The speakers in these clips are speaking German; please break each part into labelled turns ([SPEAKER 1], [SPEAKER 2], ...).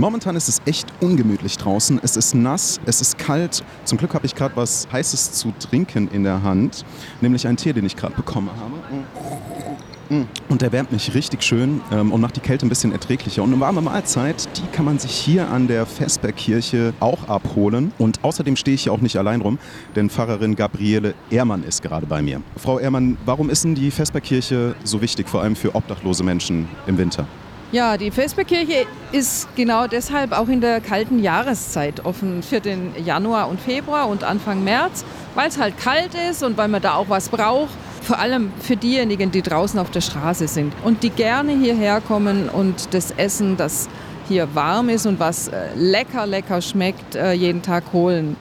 [SPEAKER 1] Momentan ist es echt ungemütlich draußen. Es ist nass, es ist kalt. Zum Glück habe ich gerade was Heißes zu trinken in der Hand, nämlich einen Tee, den ich gerade bekommen habe. Und der wärmt mich richtig schön ähm, und macht die Kälte ein bisschen erträglicher. Und eine warme Mahlzeit, die kann man sich hier an der Vesperkirche auch abholen. Und außerdem stehe ich hier auch nicht allein rum, denn Pfarrerin Gabriele Ehrmann ist gerade bei mir. Frau Ehrmann, warum ist denn die Vesperkirche so wichtig, vor allem für obdachlose Menschen im Winter?
[SPEAKER 2] Ja, die Vesperkirche ist genau deshalb auch in der kalten Jahreszeit offen für den Januar und Februar und Anfang März, weil es halt kalt ist und weil man da auch was braucht. Vor allem für diejenigen, die draußen auf der Straße sind und die gerne hierher kommen und das Essen, das hier warm ist und was äh, lecker, lecker schmeckt, äh, jeden Tag holen.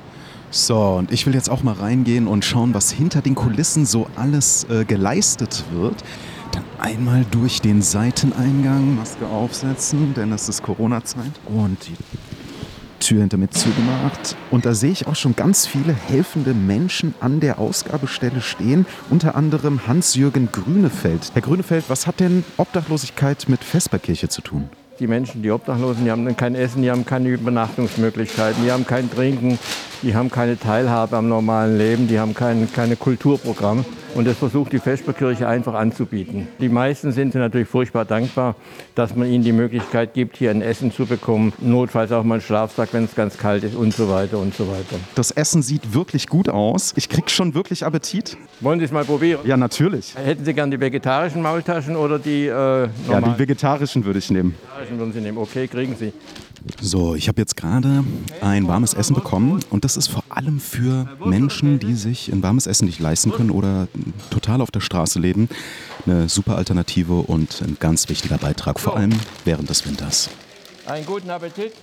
[SPEAKER 1] So, und ich will jetzt auch mal reingehen und schauen, was hinter den Kulissen so alles äh, geleistet wird. Dann einmal durch den Seiteneingang, Maske aufsetzen, denn es ist Corona-Zeit. Und die Tür hinter mir zugemacht. Und da sehe ich auch schon ganz viele helfende Menschen an der Ausgabestelle stehen. Unter anderem Hans-Jürgen Grünefeld. Herr Grünefeld, was hat denn Obdachlosigkeit mit Vesperkirche zu tun?
[SPEAKER 3] Die Menschen, die Obdachlosen, die haben dann kein Essen, die haben keine Übernachtungsmöglichkeiten, die haben kein Trinken, die haben keine Teilhabe am normalen Leben, die haben kein, keine Kulturprogramm. Und das versucht die Vesperkirche einfach anzubieten. Die meisten sind natürlich furchtbar dankbar, dass man ihnen die Möglichkeit gibt, hier ein Essen zu bekommen. Notfalls auch mal einen Schlafsack, wenn es ganz kalt ist und so weiter und so weiter.
[SPEAKER 1] Das Essen sieht wirklich gut aus. Ich krieg schon wirklich Appetit.
[SPEAKER 3] Wollen Sie es mal probieren?
[SPEAKER 1] Ja, natürlich.
[SPEAKER 3] Hätten Sie gern die vegetarischen Maultaschen oder die äh, normalen?
[SPEAKER 1] Ja, die vegetarischen würde ich nehmen.
[SPEAKER 3] Vegetarischen würden Sie nehmen. Okay, kriegen Sie.
[SPEAKER 1] So, ich habe jetzt gerade ein warmes Essen bekommen und das ist vor allem für Menschen, die sich ein warmes Essen nicht leisten können oder total auf der Straße leben, eine super Alternative und ein ganz wichtiger Beitrag, vor allem während des Winters.
[SPEAKER 3] Einen guten Appetit.